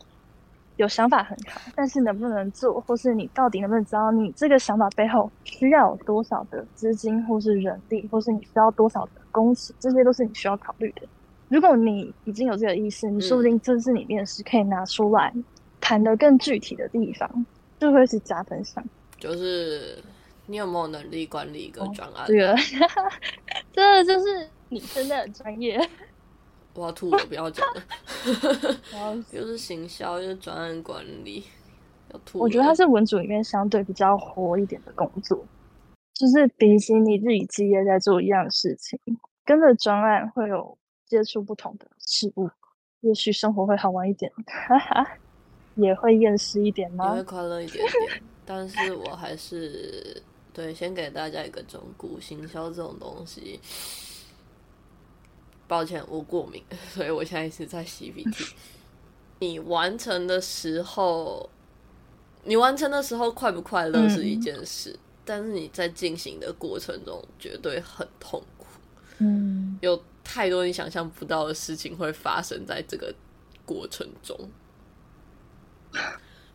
有想法很好，但是能不能做，或是你到底能不能知道你这个想法背后需要有多少的资金，或是人力，或是你需要多少的工时，这些都是你需要考虑的。如果你已经有这个意识，你说不定这是你面试可以拿出来谈的更具体的地方，就会是加分项。就是你有没有能力管理一个专案？这个，这就是你真的很专业。我要吐了，不要讲了。又是行销，又是专案管理，要吐。我觉得它是文组里面相对比较活一点的工作，就是比起你自己企业在做一样事情，跟着专案会有接触不同的事物，也许生活会好玩一点，哈哈，也会厌世一点吗？也会快乐一点点，但是我还是对，先给大家一个忠告：行销这种东西。抱歉，我过敏，[laughs] 所以我现在是在洗鼻涕。[laughs] 你完成的时候，你完成的时候快不快乐是一件事，但是你在进行的过程中绝对很痛苦。嗯，有太多你想象不到的事情会发生在这个过程中。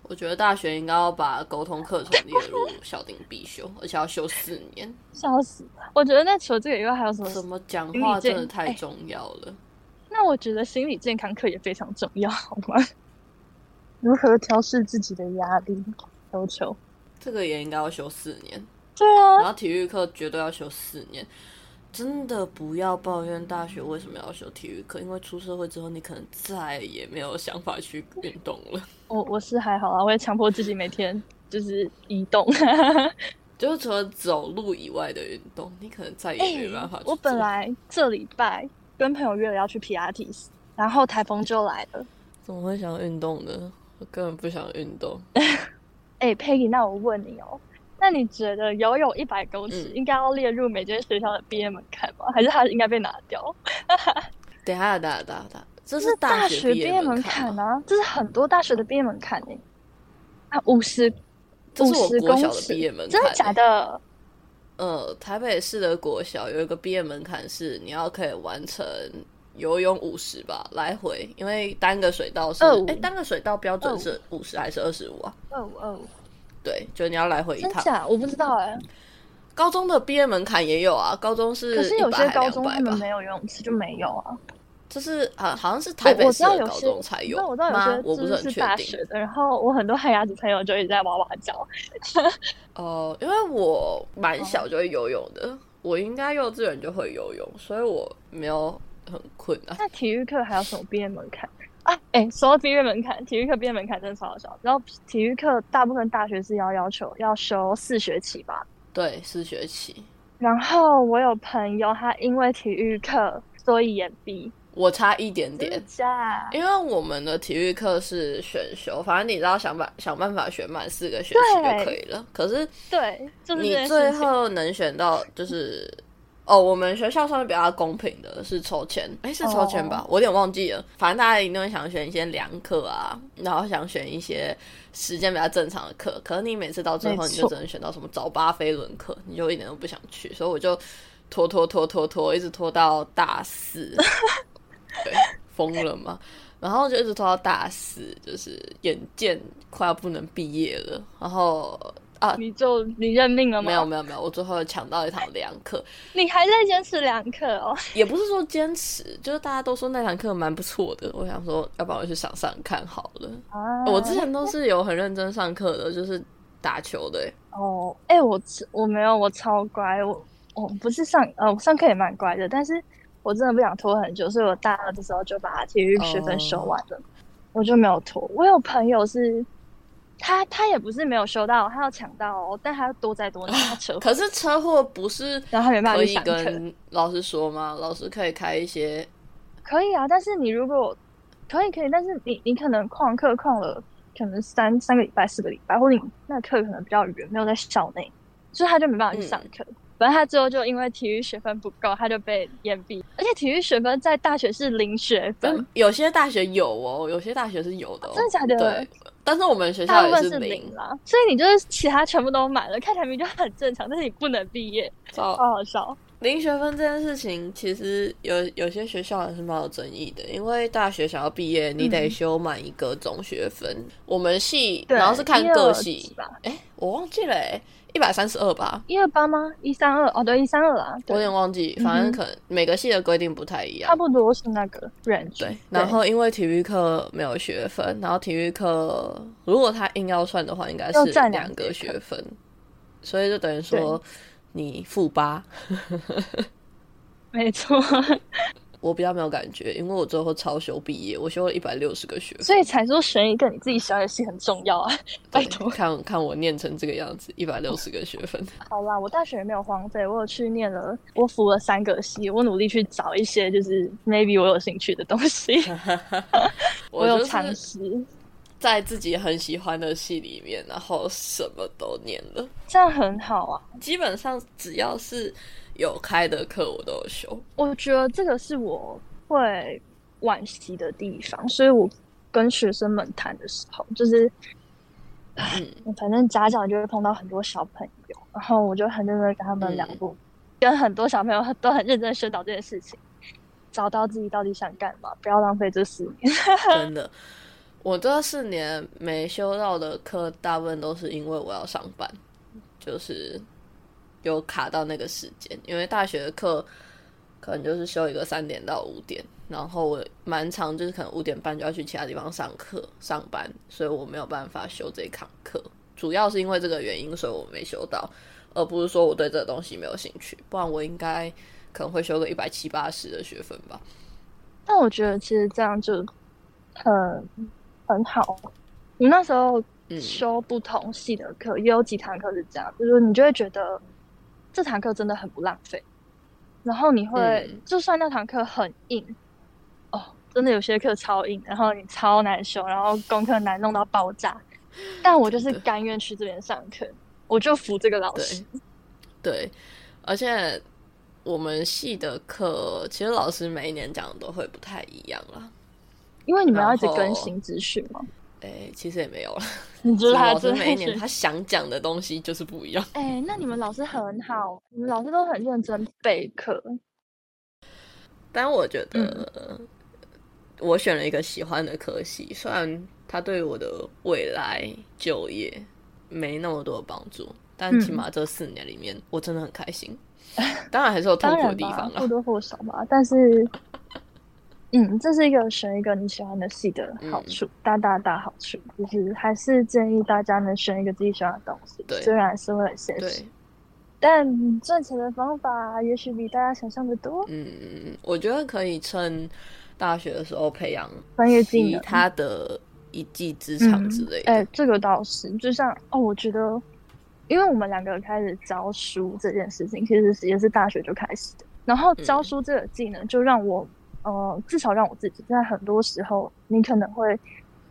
我觉得大学应该要把沟通课程列入校定必修，而且要修四年。笑死！我觉得那除了这个以外，还有什么？什么讲话真的太重要了。那我觉得心理健康课也非常重要，好吗？如何调试自己的压力要求？这个也应该要修四年。对啊。然后体育课绝对要修四年。真的不要抱怨大学为什么要修体育课，因为出社会之后，你可能再也没有想法去运动了。我我是还好啊，我会强迫自己每天 [laughs] 就是移动，[laughs] 就是除了走路以外的运动，你可能再也没办法。我本来这礼拜跟朋友约了要去皮亚提斯，然后台风就来了。怎么会想运动呢？我根本不想运动。[laughs] 哎，Peggy，那我问你哦。那你觉得游泳一百公尺应该要列入每间学校的毕业门槛吗？还是它应该被拿掉？[laughs] 等下，等下，等下，这是大学毕业门槛啊！这是很多大学的毕业门槛呢。啊，五十，这是我国小的毕业门槛，真的假的？呃，台北市的国小有一个毕业门槛是你要可以完成游泳五十吧，来回，因为单个水道是哎，单个水道标准是五十还是二十五啊？二五二五。对，就你要来回一趟。真我不知道哎。高中的毕业门槛也有啊，高中是可是有些高中他们没有游泳池就没有啊。就是啊，好像是台北市的高中才有。那我知道有些我不是很确定。然后我很多汉牙子朋友就一直在哇哇叫。[laughs] 哦，因为我蛮小就会游泳的，我应该幼稚园就会游泳，所以我没有很困难。那体育课还有什么毕业门槛？啊，哎，说到毕业门槛，体育课毕业门槛真的超小。然后体育课大部分大学是要要求要修四学期吧？对，四学期。然后我有朋友他因为体育课所以延毕，我差一点点。加，因为我们的体育课是选修，反正你知道想办想办法选满四个学期就可以了。可是，对，你最后能选到就是。哦，我们学校算是比较公平的，是抽签，哎，是抽签吧？我有点忘记了。反正大家一定会想选一些良课啊，然后想选一些时间比较正常的课。可是你每次到最后，你就只能选到什么早八飞轮课，你就一点都不想去。所以我就拖拖拖拖拖，一直拖到大四，对，疯了嘛。然后就一直拖到大四，就是眼见快要不能毕业了，然后。啊！你就你认命了吗？没有没有没有，我最后抢到一堂两课。你还在坚持两课哦？也不是说坚持，就是大家都说那堂课蛮不错的。我想说，要不然我去想上看好了。啊！我之前都是有很认真上课的，就是打球的。哦，哎，我我没有，我超乖。我我不是上呃，我上课也蛮乖的，但是我真的不想拖很久，所以我大二的时候就把体育学分修完了，我就没有拖。我有朋友是。他他也不是没有修到，他要抢到哦，但他要多灾多 [laughs] 难，他车祸。可是车祸不是，然后他没办法可以。跟老师说吗？老师可以开一些，可以啊，但是你如果可以可以，但是你你可能旷课旷了，可能三三个礼拜、四个礼拜，或者你那课可能比较远，没有在校内，所以他就没办法去上课。反正他最后就因为体育学分不够，他就被延毕。而且体育学分在大学是零学分，有些大学有哦，有些大学是有的、哦，真的假的？对，但是我们学校也零零。啦，所以你就是其他全部都满了，看起来明明就很正常，但是你不能毕业，超。超好笑。零学分这件事情，其实有有些学校还是蛮有争议的，因为大学想要毕业，你得修满一个总学分。我们系对然后是看各系吧，哎，我忘记了，哎，一百三十二吧，一二八吗？一三二哦，对，一三二啊，我有点忘记，反正可能每个系的规定不太一样差。不多是那个 range。对，然后因为体育课没有学分，然后体育课如果他硬要算的话，应该是两个学分，所以就等于说你负八。[laughs] 没错，我比较没有感觉，因为我最后超修毕业，我修了一百六十个学分。所以才说选一个你自己喜欢的戏很重要啊！拜托。看看我念成这个样子，一百六十个学分。好啦，我大学也没有荒废，我有去念了，我辅了三个系，我努力去找一些就是 maybe 我有兴趣的东西，[laughs] 我有就是尝试，在自己很喜欢的系里面，然后什么都念了。这样很好啊。基本上只要是有开的课，我都有修。我觉得这个是我会惋惜的地方，所以我跟学生们谈的时候，就是，嗯，反正家长就会碰到很多小朋友，然后我就很认真跟他们聊嗯过，跟很多小朋友都很认真地宣导这件事情，找到自己到底想干嘛，不要浪费这四年。真的，我这四年没修到的课，大部分都是因为我要上班，就是有卡到那个时间。因为大学的课可能就是修一个三点到五点，然后我蛮长，就是可能五点半就要去其他地方上课上班，所以我没有办法修这一堂课。主要是因为这个原因，所以我没修到，而不是说我对这个东西没有兴趣，不然我应该可能会修个一百七八十的学分吧。但我觉得其实这样就很很好。我那时候嗯修不同系的课，也有几堂课是这样，就是你就会觉得这堂课真的很不浪费，然后你会、嗯。就算那堂课很硬，哦，真的有些课超硬，然后你超难修，然后功课难弄到爆炸，但我就是甘愿去这边上课，我就服这个老师。[laughs] 对，而且我们系的课，其实老师每一年讲的都会不太一样啦。因为你们要一直更新资讯嘛，哎，其实也没有了，[laughs] 你觉得他老师每一年他想讲的东西就是不一样。哎、那你们老师很好，你们老师都很认真备课。但我觉嗯得，我选了一个喜欢的科系，虽然他对我的未来就业没那么多的帮助，但起嗯码这四年里面，我真的很开心。当然还是有痛苦的地方，啦或。多或少吧。但是，嗯，这是一个选一个你喜欢的戏的好处，嗯大大大好处，就是还是建议大家能选一个自己喜欢的东西。对虽然是会很现实，但赚钱的方法也许比大家想象的多。嗯，我觉得可以趁大学的时候培养专业技能其他的一技之长之类的。哎、这个倒是，就像哦，我觉得，因为我们两个开始教书这件事情，其实是也是大学就开始的。然后教书这个技能，就让我，呃，至少让我自己在很多时候，你可能会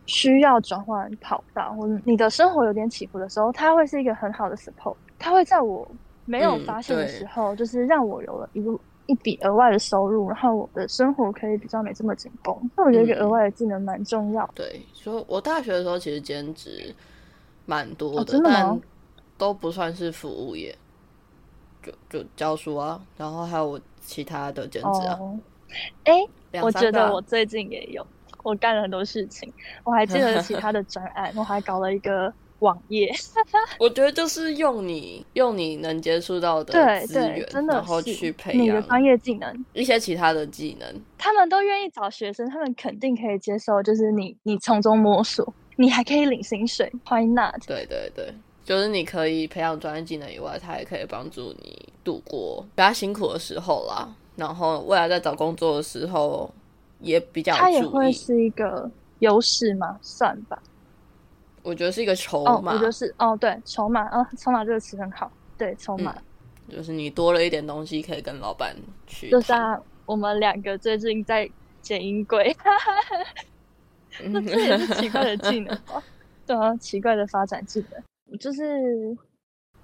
需要转换跑道，或者你的生活有点起伏的时候，它会是一个很好的 support，它会在我没有嗯发现的时候，就是让我有了一个一笔额外的收入，然后我的生活可以比较没这么紧绷。那我觉得一个嗯。额外的技能蛮重要的。对，所以我大学的时候其实兼职蛮多的，哦真的都不算是服务业，就就教书啊，然后还有我其他的兼职啊，哦，哎、我觉得我最近也有，我干了很多事情。我还记得其他的专案，我还搞了一个网页。[laughs] 我觉得就是用你用你能接触到的资源，，真的然后去培养你的专业技能，一些其他的技能。他们都愿意找学生，他们肯定可以接受，就是你你从中摸索，你还可以领薪水，Why not？对对对，就是你可以培养专业技能以外，它也可以帮助你度过比较辛苦的时候啦。然后未来在找工作的时候也比较它也。会是一个优势吗？算吧。我觉得是一个筹码，我觉得是哦，对，筹码，哦，筹码这个词很好，对，筹码，就是你多了一点东西可以跟老板去。就像我们两个最近在剪音轨，[laughs] 这也是奇怪的技能吧？对啊，奇怪的发展技能，就是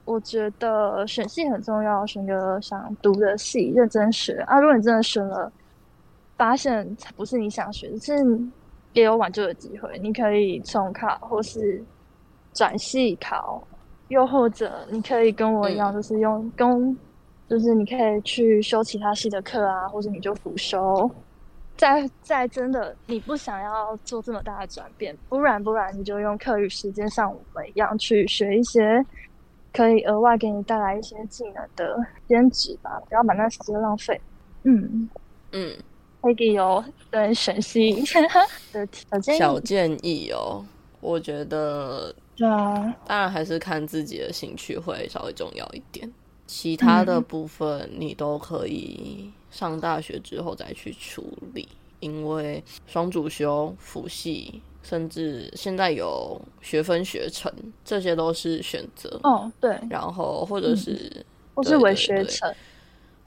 我觉得选系很重要，选个想读的系，认真学啊。如果你真的选了，发现不是你想学，是也有挽救的机会。你可以重考，或是转系考，又或者你可以跟我一样，就是用跟，就是你可以去修其他系的课啊，或者你就辅修。在在真的你不想要做这么大的转变，不然不然你就用课余时间像我们一样去学一些可以额外给你带来一些技能的兼职吧，不要把那时间浪费。嗯嗯，可以有对选系 [laughs] 的小建议哦。我觉得对啊，当然还是看自己的兴趣会稍微重要一点，其他的部分你都可以。上大学之后再去处理，因为双主修、辅系，甚至现在有学分学程，这些都是选择。哦，对。然后或者是，或是为学程，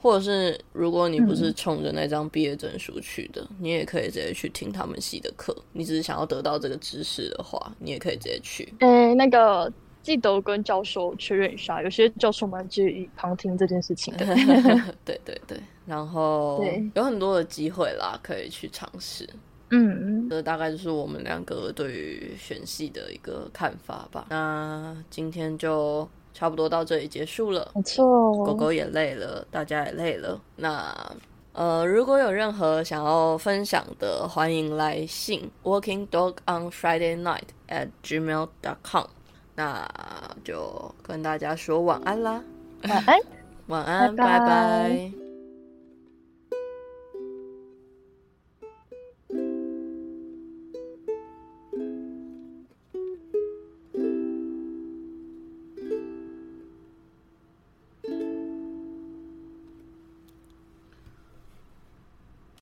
或者是如果你不是冲着那张毕业证书去的，你也可以直接去听他们系的课。你只是想要得到这个知识的话，你也可以直接去。诶，那个。记得跟教授确认一下，有些教授蛮介意旁听这件事情的。[laughs] 对对对，然后有很多的机会啦，可以去尝试。嗯，这大概就是我们两个对于选系的一个看法吧。那今天就差不多到这里结束了。没错，狗狗也累了，大家也累了。那呃，如果有任何想要分享的，欢迎来信 working dog on Friday night at gmail dot com。那就跟大家说晚安啦，晚安，[laughs] 晚安，拜拜。